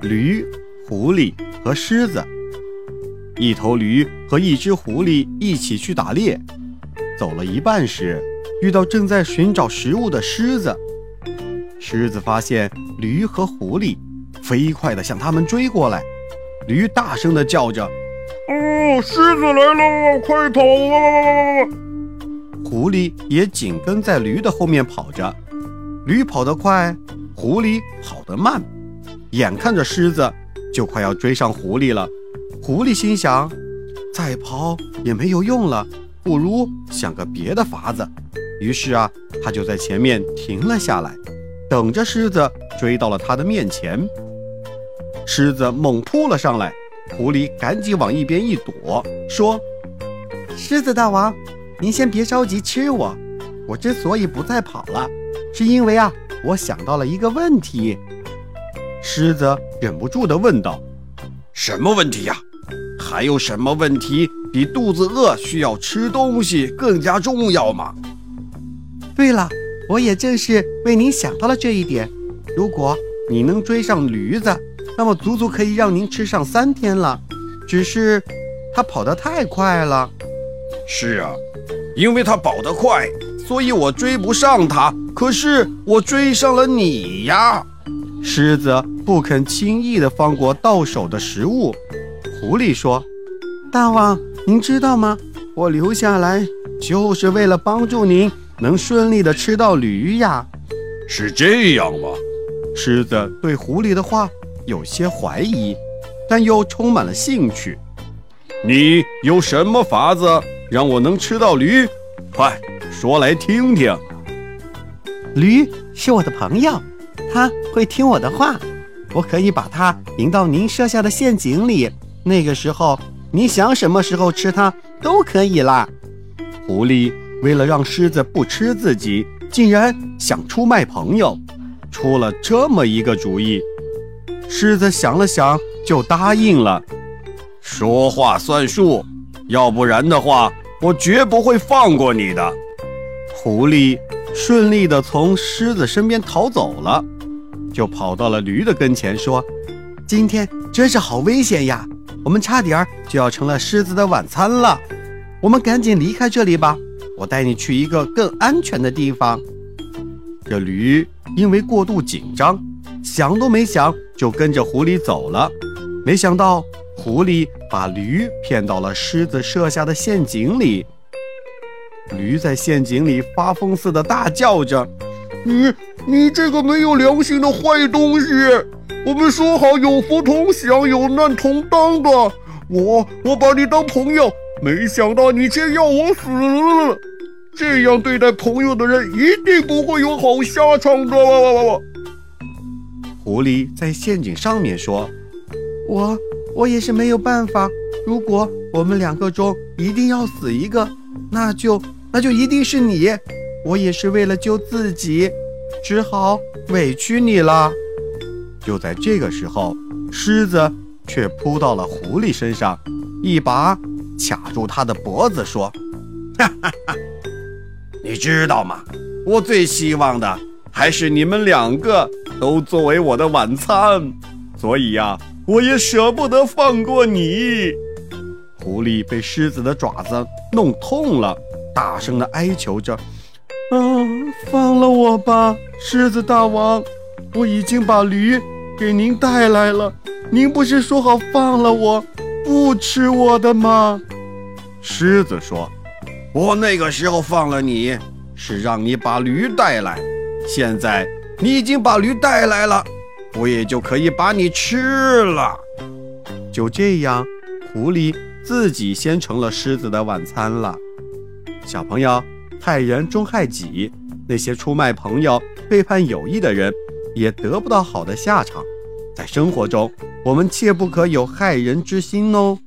驴、狐狸和狮子。一头驴和一只狐狸一起去打猎，走了一半时，遇到正在寻找食物的狮子。狮子发现驴和狐狸，飞快地向他们追过来。驴大声地叫着：“哦，狮子来了，快跑啊！”狐狸也紧跟在驴的后面跑着。驴跑得快，狐狸跑得慢。眼看着狮子就快要追上狐狸了。狐狸心想，再跑也没有用了，不如想个别的法子。于是啊，他就在前面停了下来，等着狮子追到了他的面前。狮子猛扑了上来，狐狸赶紧往一边一躲，说：“狮子大王，您先别着急吃我。我之所以不再跑了，是因为啊，我想到了一个问题。”狮子忍不住地问道：“什么问题呀？”还有什么问题比肚子饿需要吃东西更加重要吗？对了，我也正是为您想到了这一点。如果你能追上驴子，那么足足可以让您吃上三天了。只是，它跑得太快了。是啊，因为它跑得快，所以我追不上它。可是我追上了你呀！狮子不肯轻易地放过到手的食物。狐狸说：“大王，您知道吗？我留下来就是为了帮助您能顺利的吃到驴呀。”是这样吗？狮子对狐狸的话有些怀疑，但又充满了兴趣。你有什么法子让我能吃到驴？快说来听听。驴是我的朋友，他会听我的话，我可以把它引到您设下的陷阱里。那个时候，你想什么时候吃它都可以啦。狐狸为了让狮子不吃自己，竟然想出卖朋友，出了这么一个主意。狮子想了想，就答应了。说话算数，要不然的话，我绝不会放过你的。狐狸顺利地从狮子身边逃走了，就跑到了驴的跟前，说：“今天真是好危险呀！”我们差点就要成了狮子的晚餐了，我们赶紧离开这里吧。我带你去一个更安全的地方。这驴因为过度紧张，想都没想就跟着狐狸走了。没想到狐狸把驴骗到了狮子设下的陷阱里。驴在陷阱里发疯似的大叫着：“你你这个没有良心的坏东西！”我们说好有福同享，有难同当的。我我把你当朋友，没想到你却要我死。这样对待朋友的人，一定不会有好下场的。狐狸在陷阱上面说：“我我也是没有办法。如果我们两个中一定要死一个，那就那就一定是你。我也是为了救自己，只好委屈你了。”就在这个时候，狮子却扑到了狐狸身上，一把卡住它的脖子，说：“哈哈哈，你知道吗？我最希望的还是你们两个都作为我的晚餐，所以呀，我也舍不得放过你。”狐狸被狮子的爪子弄痛了，大声的哀求着：“啊，放了我吧，狮子大王，我已经把驴。”给您带来了，您不是说好放了我，不吃我的吗？狮子说：“我那个时候放了你，是让你把驴带来。现在你已经把驴带来了，我也就可以把你吃了。”就这样，狐狸自己先成了狮子的晚餐了。小朋友，害人终害己，那些出卖朋友、背叛友谊的人。也得不到好的下场，在生活中，我们切不可有害人之心哦。